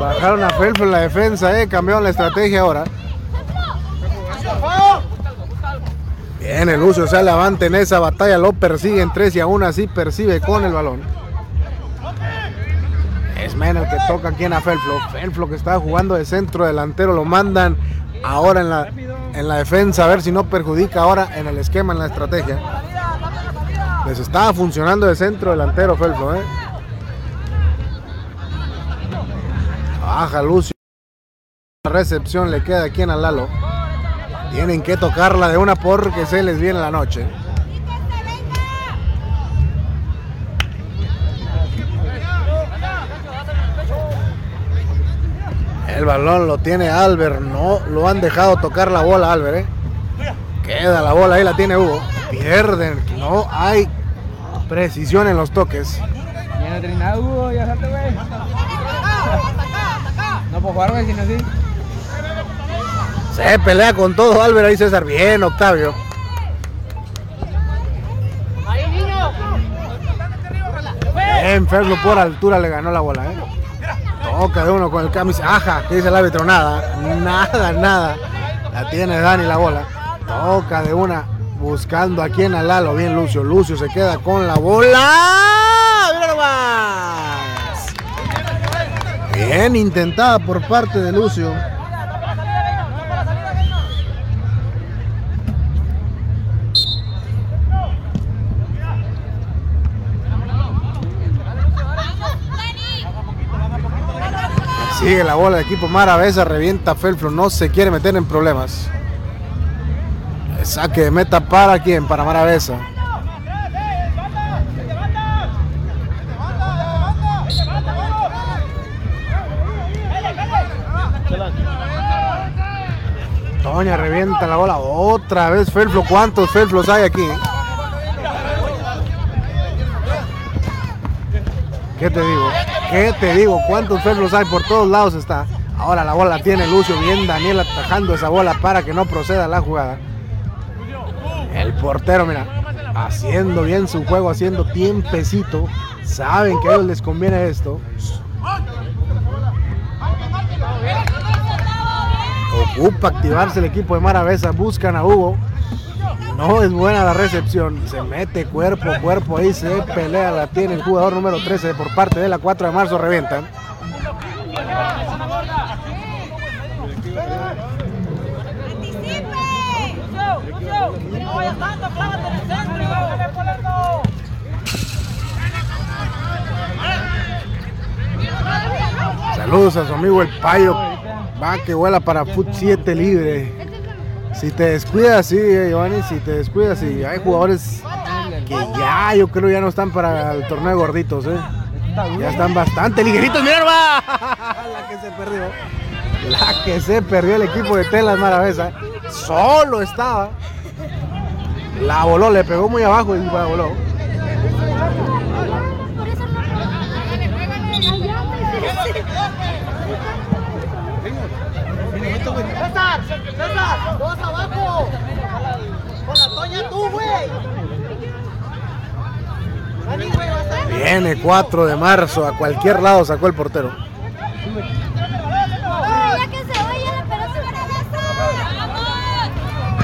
A: Bajaron a Felfo en la defensa, eh. Cambiaron la estrategia ahora. Bien, el Lucio se levanta en esa batalla. Lo persiguen 3 y aún así percibe con el balón. Es Mena el que toca aquí en a Felflo. Felflo que está jugando de centro delantero. Lo mandan ahora en la, en la defensa. A ver si no perjudica ahora en el esquema, en la estrategia. Les estaba funcionando de centro delantero Felflo, ¿eh? Baja Lucio. La recepción le queda aquí en Alalo. Tienen que tocarla de una porque se les viene la noche. El balón lo tiene Albert. No lo han dejado tocar la bola Albert, ¿eh? Queda la bola, ahí la tiene Hugo. Pierden, no hay precisión en los toques.
C: Tiene nada, Hugo, ya salte, güey. No puedo jugar, güey, sino así.
A: Se pelea con todo Albert ahí César. Bien, Octavio. Bien, Ferlo por altura le ganó la bola, ¿eh? Toca de uno con el camisa. Aja, que dice el árbitro, nada. Nada, nada. La tiene Dani la bola. Toca de una. Buscando aquí en Alalo. Bien, Lucio. Lucio se queda con la bola. ¡Mira nomás! Bien intentada por parte de Lucio. Sigue la bola del equipo Maravesa, revienta Felflo, no se quiere meter en problemas. El saque de meta para quién, para Maravesa. Toña revienta la bola otra vez Felflo. ¿Cuántos Felflos hay aquí? ¿Qué te digo? ¿Qué te digo? ¿Cuántos Felflos hay? Por todos lados está. Ahora la bola tiene Lucio. Bien Daniel atajando esa bola para que no proceda la jugada. El portero, mira, haciendo bien su juego, haciendo tiempecito. Saben que a ellos les conviene esto. Ocupa activarse el equipo de Maravesa. Buscan a Hugo. No es buena la recepción. Se mete cuerpo a cuerpo ahí. Se pelea. La tiene el jugador número 13 por parte de la 4 de marzo. Revientan. Saludos a su amigo el Payo. Va que vuela para Foot 7 libre. Si te descuidas, sí, eh, Giovanni, si te descuidas, sí. Hay jugadores que ya, yo creo, ya no están para el torneo de gorditos, ¿eh? Ya están bastante ligeritos. ¡Mira, va! La que se perdió. La que se perdió el equipo de Telas Maravesa. Solo estaba. La voló, le pegó muy abajo y la voló.
B: César, César, dos abajo. Con la Toña tú, güey.
A: Viene 4 de marzo, a cualquier lado sacó el portero.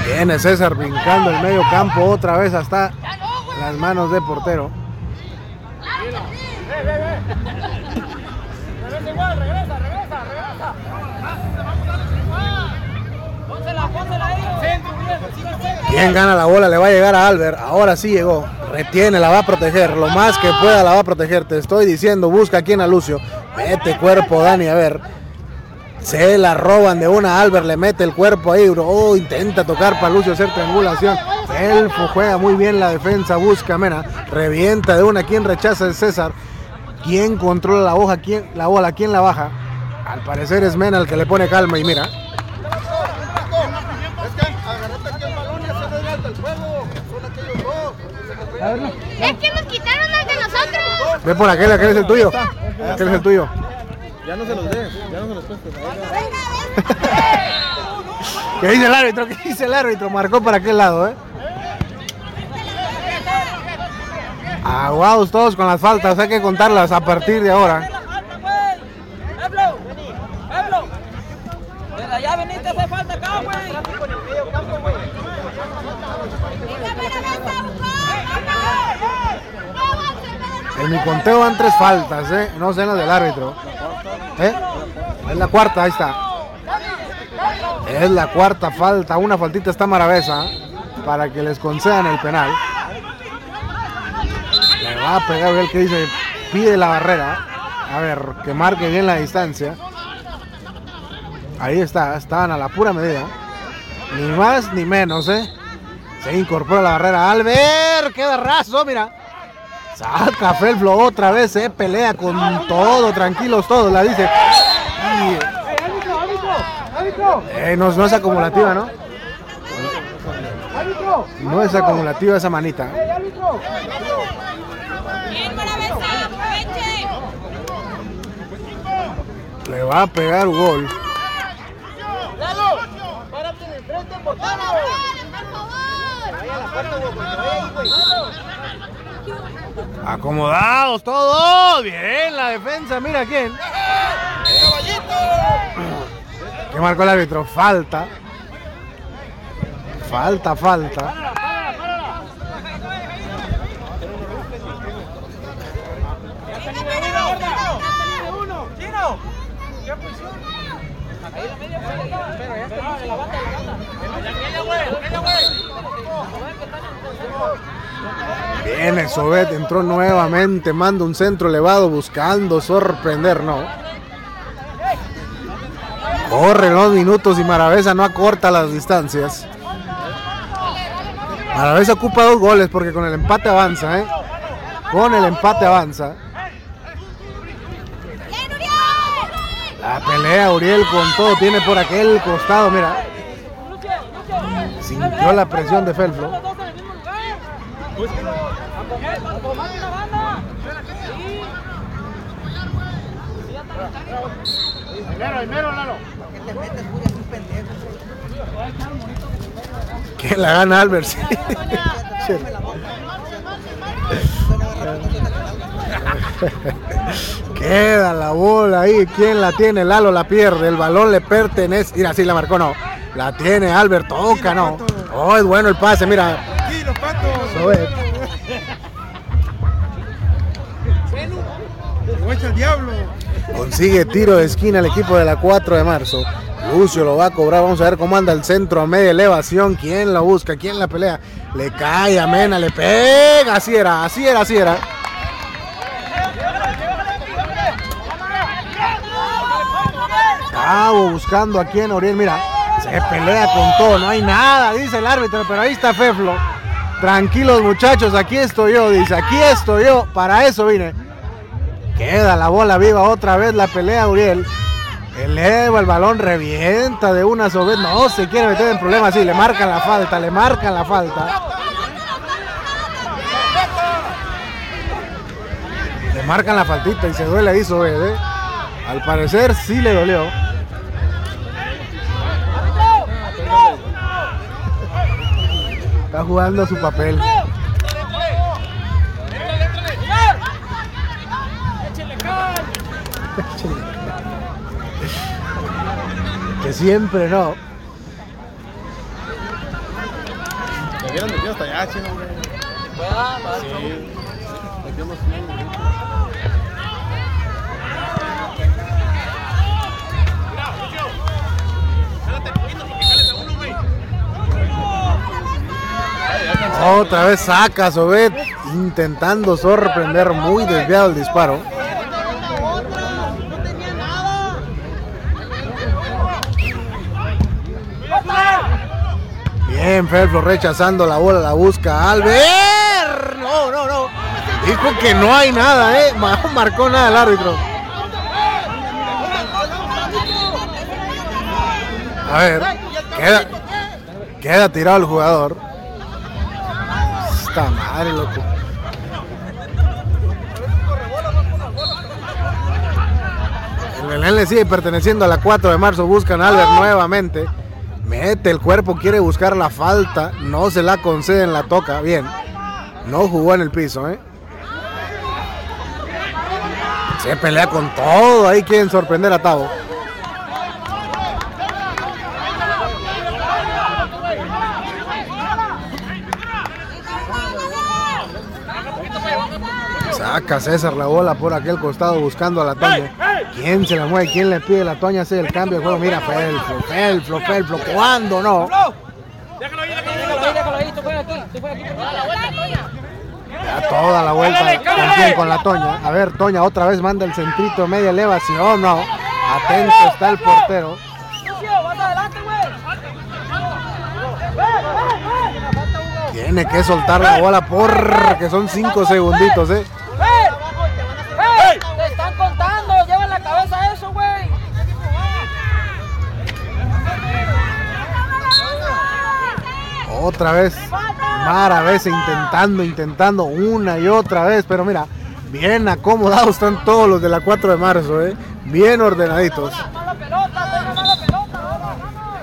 A: Viene César brincando el medio campo otra vez hasta las manos de portero.
B: El.
A: ¿Quién gana la bola? Le va a llegar a Albert. Ahora sí llegó. Retiene, la va a proteger. Lo más que pueda la va a proteger. Te estoy diciendo, busca aquí a Lucio. Mete cuerpo, Dani, a ver. Se la roban de una. Albert le mete el cuerpo ahí. Oh, intenta tocar para Lucio hacer triangulación. Elfo juega muy bien la defensa. Busca Mena. Revienta de una. ¿Quién rechaza? Es César. ¿Quién controla la hoja? ¿Quién, la bola? ¿Quién la baja? Al parecer es Mena el que le pone calma y mira.
F: Es que nos quitaron al de nosotros.
A: Ve por aquel, aquel es el tuyo. Aquel es el tuyo. ¿Qué dice el árbitro? ¿Qué dice el árbitro? Marcó para aquel lado, ¿eh? Aguados todos con las faltas, hay que contarlas a partir de ahora.
B: Pablo, Pablo. Desde allá veniste a hacer falta acá, güey.
A: En mi conteo van tres faltas, ¿eh? No sé las del árbitro. ¿Eh? Es la cuarta, ahí está. Es la cuarta falta, una faltita está maravesa para que les concedan el penal. Le va a pegar el que dice, pide la barrera. A ver, que marque bien la distancia. Ahí está, estaban a la pura medida. Ni más ni menos, ¿eh? Se incorpora la barrera. Albert, queda raso, mira. Saca Felflo otra vez, eh, pelea con todo, tranquilos todos, la dice. Y- Eh, no, no es acumulativa, ¿no? No es acumulativa esa manita. Le va a pegar un gol.
B: Lalo, párate en el frente.
F: Por favor.
B: Vaya a la puerta, güey, porque vaya ahí, güey.
A: Acomodados todos. Bien, la defensa, mira quién. ¿Qué marcó el árbitro? Falta. Falta, falta. Viene Sobet, entró nuevamente, manda un centro elevado buscando sorprender, ¿no? Corren los minutos y Maravesa no acorta las distancias. Maravesa ocupa dos goles porque con el empate avanza, ¿eh? Con el empate avanza. La pelea Uriel con todo, tiene por aquel costado, mira. Sintió la presión de Felflo.
B: Sí.
A: ¿Quién la gana Albert? Sí. Queda la bola ahí. ¿Quién la tiene? Lalo la pierde. El balón le pertenece. Mira, sí la marcó, no. La tiene Albert. Toca, no. Oh, es bueno el pase, mira. Sobet. Consigue tiro de esquina el equipo de la 4 de marzo. Lucio lo va a cobrar. Vamos a ver cómo anda el centro a media elevación. ¿Quién la busca? ¿Quién la pelea? Le cae a Mena, le pega. Así era, así era, así era. Cabo buscando aquí en Oriel. Mira, se pelea con todo. No hay nada, dice el árbitro. Pero ahí está Feflo. Tranquilos muchachos, aquí estoy yo, dice, aquí estoy yo, para eso vine. Queda la bola viva otra vez la pelea Uriel. Eleva el balón, revienta de una sobre. No se quiere meter en problemas, sí, le marcan la falta, le marcan la falta. Le marcan la faltita y se duele ahí ¿eh? Al parecer sí le dolió. Está jugando su papel. Que siempre no.
B: Me hubieran metido hasta allá, chino, güey. Sí. Metimos
A: Otra vez saca Sobet intentando sorprender muy desviado el disparo. Bien, Felflo rechazando la bola, la busca Albert. No, no, no. Dijo que no hay nada, ¿eh? No marcó nada el árbitro. A ver, queda, queda tirado el jugador. Esta madre, loco. El le sigue perteneciendo a la 4 de marzo. Buscan a Albert nuevamente. Mete el cuerpo, quiere buscar la falta. No se la conceden, la toca. Bien. No jugó en el piso, ¿eh? Se pelea con todo. Ahí quieren sorprender a Tavo. Saca César la bola por aquel costado buscando a la Toña. ¿Quién se la mueve? ¿Quién le pide? La Toña hace el cambio de juego. Mira, Felflo, Felflo, Felflo. ¿Cuándo no?
B: Déjalo ahí, déjalo ahí.
C: Tú juegas aquí, tú juegas aquí.
A: Ya toda la vuelta. ¿Con quién? Con la Toña. A ver, Toña otra vez manda el centrito, media elevación. No. Atento está el portero. Tiene que soltar la bola porque son cinco segunditos, ¿eh?
C: ¡Ey! ¡Te están contando! ¡Lleva en la cabeza eso, güey!
A: Otra vez. Mara vez intentando, intentando una y otra vez. Pero mira, bien acomodados están todos los de la 4 de marzo, ¿eh? Bien ordenaditos.
C: ¡Mala pelota! ¡Tenga mala pelota! ¡Vamos, vamos!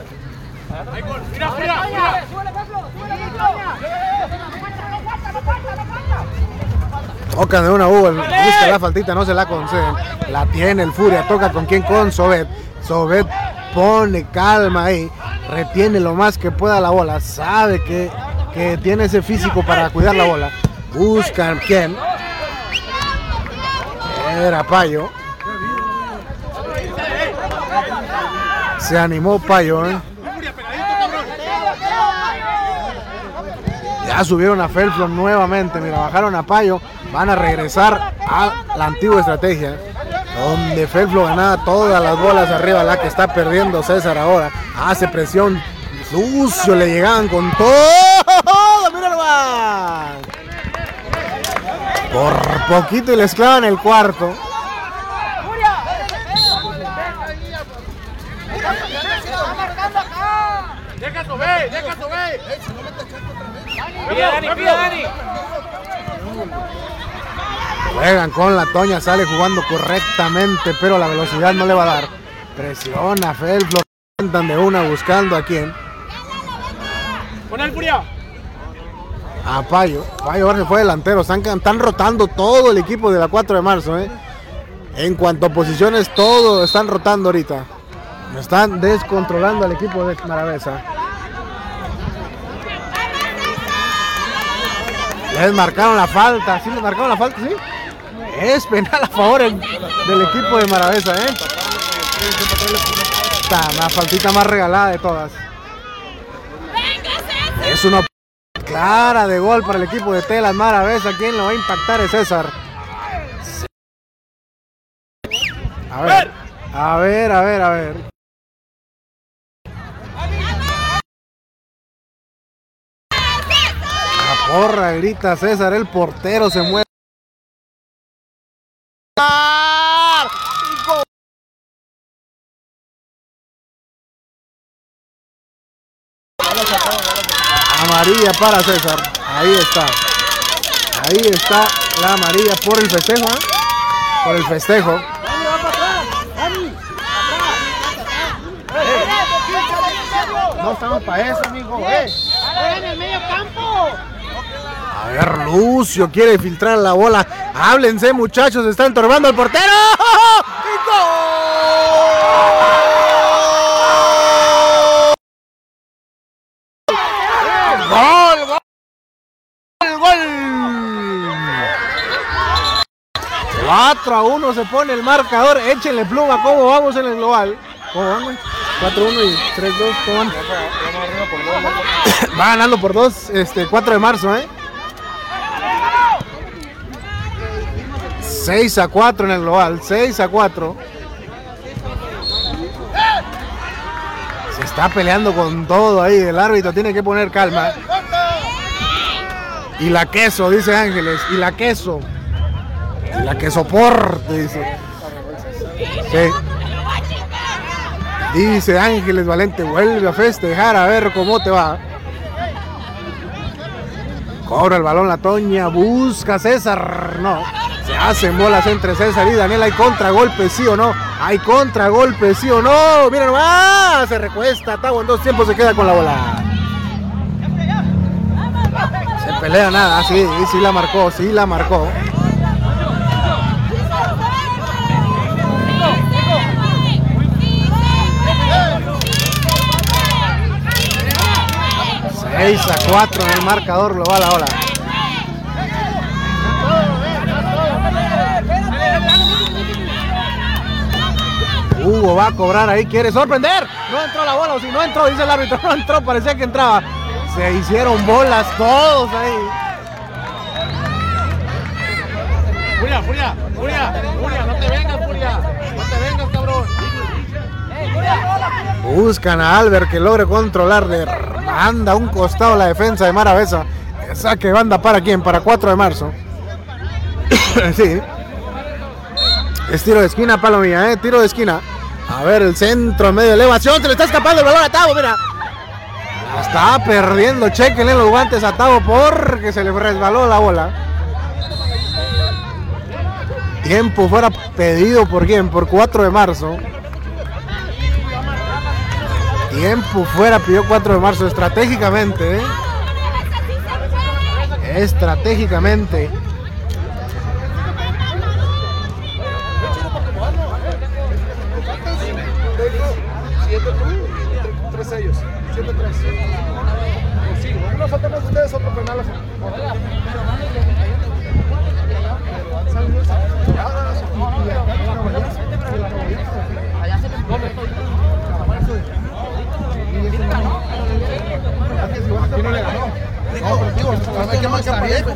B: Mira, mira, mira.
C: ¡Súbele, Pablo! ¡Súbele,
A: Tocan de una U, busca la faltita, no se la conceden. La tiene el Furia, toca con quién, con Sobet. Sobet pone calma ahí, retiene lo más que pueda la bola, sabe que, que tiene ese físico para cuidar la bola. Buscan quién. Era Payo. Se animó Payo, ¿eh? Ya subieron a Felflo nuevamente, mira, bajaron a Payo, van a regresar a la antigua estrategia, donde Felflo ganaba todas las bolas arriba, la que está perdiendo César ahora, hace presión, sucio, le llegaban con todo, míralo va. Por poquito y les clavan el cuarto.
B: Deja subir, deja subir.
C: Pide Dani, pide Dani.
A: Juegan con la Toña, sale jugando correctamente, pero la velocidad no le va a dar. Presiona Felflo, intentan de una buscando a quién.
B: Pon el Furia.
A: A Payo. Payo ahora se fue delantero. Están, están rotando todo el equipo de la 4 de marzo. ¿eh? En cuanto a posiciones, todo están rotando ahorita. Están descontrolando al equipo de Maravesa. Les marcaron la falta. ¿Sí les marcaron la falta? Sí. Es penal a favor el- del equipo de Maravesa. ¿eh? Esta, la faltita más regalada de todas. Es una clara de gol para el equipo de Telas Maravesa. ¿Quién lo va a impactar es César. A ver, a ver, a ver, a ver. Porra grita César, el portero se mueve. Amarilla para César. Ahí está. Ahí está la amarilla por el festejo. ¿eh? por el festejo. No estamos para eso, amigo. Eh.
B: en el medio campo!
A: A ver, Lucio quiere filtrar la bola. Háblense, muchachos, está entorbando al portero. ¡Y gol! ¡Gol, gol! ¡Gol! 4 a 1 se pone el marcador. Échenle pluma. ¿Cómo vamos en el global? ¿Cómo van, güey? 4 1 y 3 2. ¿Cómo van? Va ganando por 2, este, 4 de marzo, ¿eh? 6 a 4 en el global, 6 a 4. Se está peleando con todo ahí, el árbitro tiene que poner calma. Y la queso, dice Ángeles, y la queso. Y la que soporte, dice. Dice Ángeles Valente, vuelve a festejar a ver cómo te va. Cobra el balón la Toña, busca César, no. Se hacen bolas entre César y Daniel. Hay contragolpe, sí o no. Hay contragolpe, sí o no. Mira nomás, se recuesta. Tavo en dos tiempos se queda con la bola. Se pelea nada, sí, sí la marcó, sí la marcó. Seis a 4 en el marcador global ahora. Hugo va a cobrar ahí, quiere sorprender. No entró la bola, o si no entró, dice el árbitro, no entró, parecía que entraba. Se hicieron bolas todos ahí.
B: Furia, Furia, Furia, Furia, no te vengas, Furia. No te vengas, cabrón.
A: Buscan a Albert que logre controlarle. Manda a un costado la defensa de Maravesa. Saque banda para quién? Para 4 de marzo. sí. Es tiro de esquina, Palomilla, ¿eh? Tiro de esquina. A ver, el centro, medio elevación. Se le está escapando el balón a Tavo, mira. Está perdiendo. Chequenle los guantes a Tavo porque se le resbaló la bola. Tiempo fuera pedido por quién? Por 4 de marzo. Tiempo fuera pidió 4 de marzo estratégicamente. ¿eh? Estratégicamente.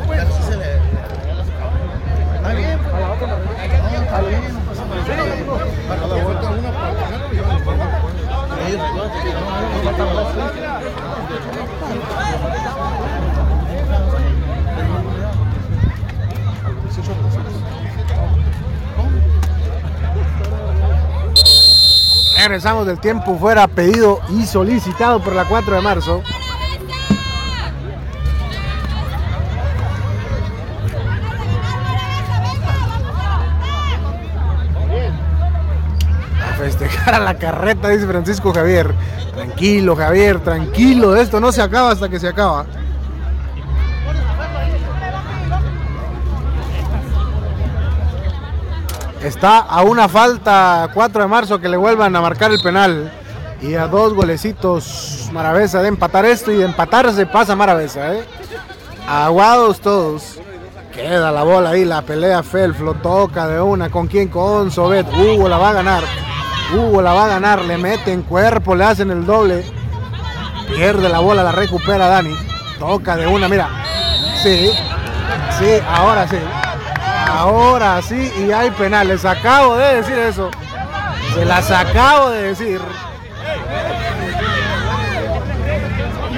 G: Pues. Está bien. Para la vuelta una para yo
A: Regresamos del tiempo fuera pedido y solicitado por la 4 de marzo. A la carreta, dice Francisco Javier. Tranquilo, Javier, tranquilo. Esto no se acaba hasta que se acaba. Está a una falta 4 de marzo que le vuelvan a marcar el penal. Y a dos golecitos Maravesa de empatar esto y de empatarse pasa Maravesa. ¿eh? Aguados todos. Queda la bola ahí, la pelea Fel, toca de una. ¿Con quién? Con Sobet. Hugo la va a ganar. Hugo la va a ganar. Le meten cuerpo, le hacen el doble. Pierde la bola, la recupera Dani. Toca de una, mira. Sí, sí, ahora sí. Ahora sí, y hay penal. Les acabo de decir eso. Se las acabo de decir.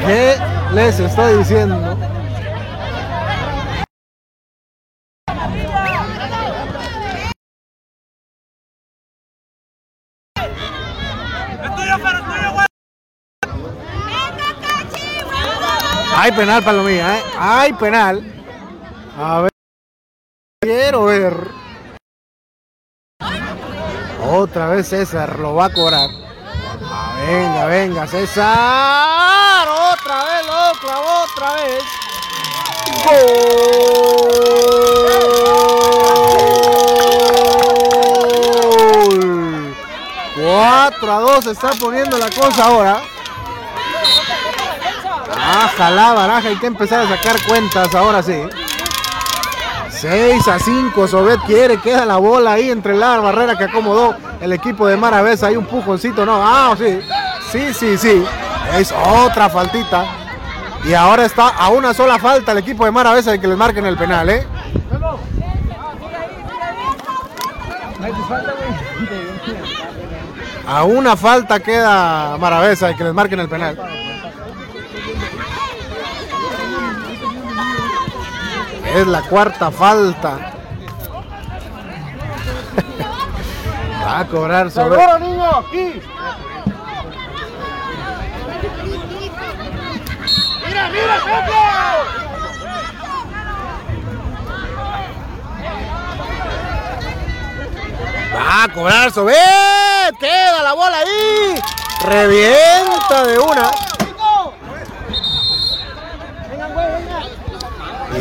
A: ¿Qué les estoy diciendo? Hay penal, Palomilla, ¿eh? Hay penal. A ver. Quiero ver. Otra vez César lo va a cobrar. Venga, venga, César. Otra vez lo otra vez. Gol. 4 a 2 se está poniendo la cosa ahora. Baja la baraja, hay que empezar a sacar cuentas ahora sí. 6 a 5, Sobet quiere, queda la bola ahí entre la barrera que acomodó el equipo de Maravesa. Hay un pujoncito, no, ah, sí, sí, sí, sí. Es otra faltita. Y ahora está a una sola falta el equipo de Maravesa de que les marquen el penal, ¿eh? A una falta queda Maravesa de que les marquen el penal. Es la cuarta falta. Va a cobrar sobre.
G: ¡Seguro, niño! ¡Aquí! ¡Mira, mira, Pepe!
A: Va a cobrar Sobet. Queda la bola ahí. Revienta de una.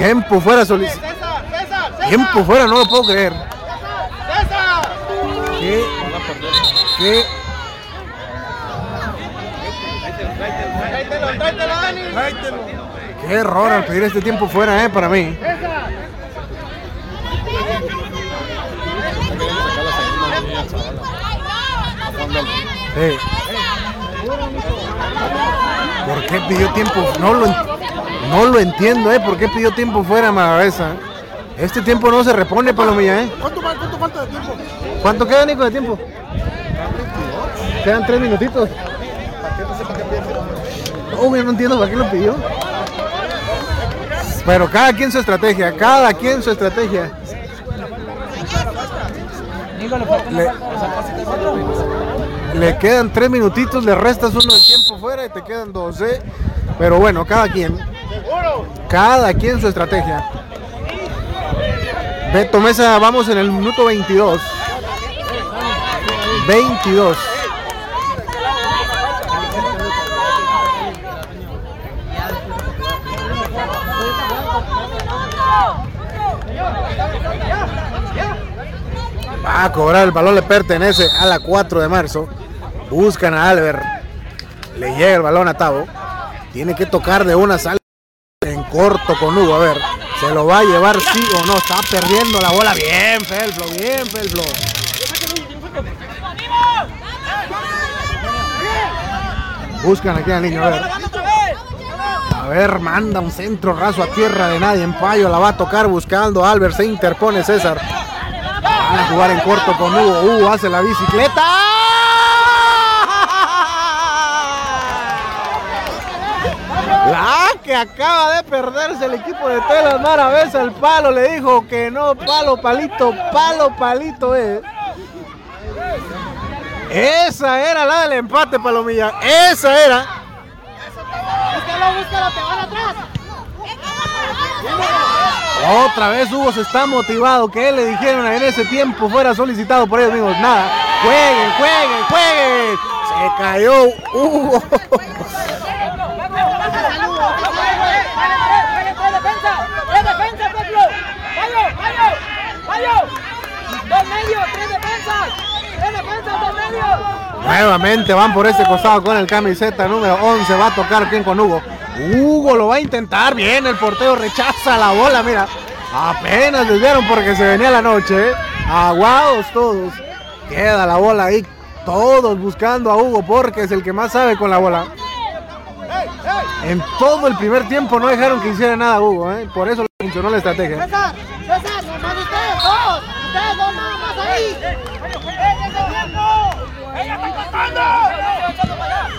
A: Tiempo fuera Solís.
G: ¡César, César, César!
A: Tiempo fuera, no lo puedo creer.
G: ¡César!
A: ¿Qué? ¿Qué? Qué error al pedir este tiempo fuera, eh, para mí. Sí. ¿Por qué pidió tiempo? No lo, en- no lo entiendo, eh. ¿Por qué pidió tiempo fuera Maravesa? Este tiempo no se repone, Palomilla, eh.
G: ¿Cuánto, falta de tiempo?
A: ¿Cuánto queda, Nico, de tiempo? Quedan tres minutitos. No, yo no entiendo para qué lo pidió. Pero cada quien su estrategia, cada quien su estrategia. Le, le quedan tres minutitos, le restas uno del tiempo fuera y te quedan dos, ¿eh? Pero bueno, cada quien. Cada quien su estrategia. Beto Mesa, vamos en el minuto 22. 22. Va a cobrar el balón, le pertenece a la 4 de marzo. Buscan a Albert. Le llega el balón a Tavo. Tiene que tocar de una sal corto con Hugo. A ver, se lo va a llevar sí o no. Está perdiendo la bola. Bien, Felflo, bien, Felflo. Buscan aquí al niño, a ver. A ver, manda un centro raso a tierra de nadie. En payo la va a tocar buscando. Albert se interpone César. Van a jugar en corto con Hugo. Hugo hace la bicicleta. Acaba de perderse el equipo de Telas Maravesa. El palo le dijo que no. Palo, palito, palo, palito es. Esa era la del empate, Palomilla. Esa era.
G: ¡Búscalo, búscalo! ¡Te van atrás!
A: Otra vez Hugo se está motivado. Que le dijeron en ese tiempo fuera solicitado por ellos mismos. Nada. Jueguen, jueguen, jueguen. Se cayó Hugo. Nuevamente van por ese costado con el camiseta número 11. Va a tocar bien con Hugo. Hugo lo va a intentar. Bien, el portero rechaza la bola. Mira, apenas desviaron porque se venía la noche. ¿eh? Aguados todos. Queda la bola ahí. Todos buscando a Hugo porque es el que más sabe con la bola. En todo el primer tiempo no dejaron que hiciera nada Hugo. ¿eh? Por eso le funcionó la estrategia.
G: ¡César! ¡César! ¡Nomás ustedes dos! ¡Ustedes dos nada más ahí!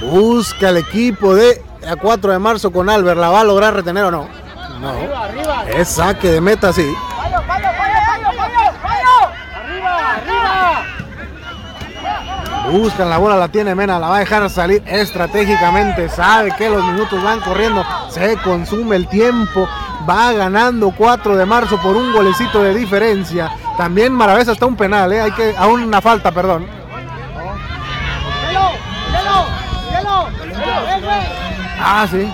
A: Busca el equipo de la 4 de marzo con Albert. ¿La va a lograr retener o no? No. Es saque de meta, sí.
C: ¡Vayo, vayo, vayo, vayo, vayo! ¡Vayo!
G: ¡Arriba! ¡Arriba!
A: Buscan la bola, la tiene Mena, la va a dejar salir estratégicamente. Sabe que los minutos van corriendo, se consume el tiempo. Va ganando 4 de marzo por un golecito de diferencia. También Maravesa está un penal, ¿eh? Hay que, a una falta, perdón. Ah, sí.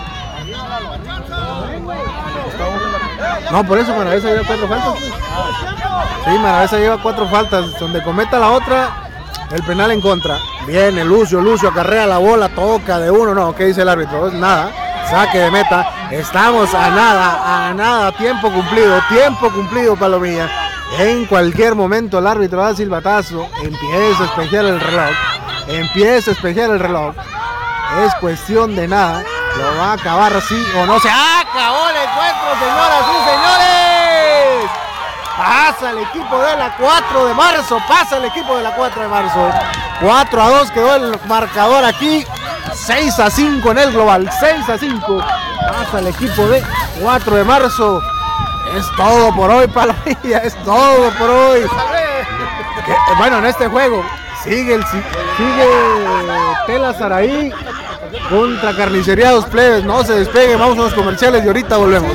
A: No, por eso Maravesa lleva cuatro faltas. Sí, Maravesa lleva cuatro faltas. Donde cometa la otra, el penal en contra. Viene Lucio, Lucio acarrea la bola, toca de uno. No, ¿qué dice el árbitro? Nada. Saque de meta. Estamos a nada, a nada. Tiempo cumplido, tiempo cumplido, Palomilla. En cualquier momento el árbitro da silbatazo. Empieza a espejear el reloj. Empieza a espejear el reloj. Es cuestión de nada. Lo va a acabar así o no se acabó el encuentro, señoras y señores. Pasa el equipo de la 4 de marzo. Pasa el equipo de la 4 de marzo. 4 a 2 quedó el marcador aquí. 6 a 5 en el global. 6 a 5. Pasa el equipo de 4 de marzo. Es todo por hoy, Palomilla. Es todo por hoy. Bueno, en este juego sigue el si- sigue Tela Saraí contra Carnicería Dos Plebes. No se despeguen, vamos a los comerciales y ahorita volvemos.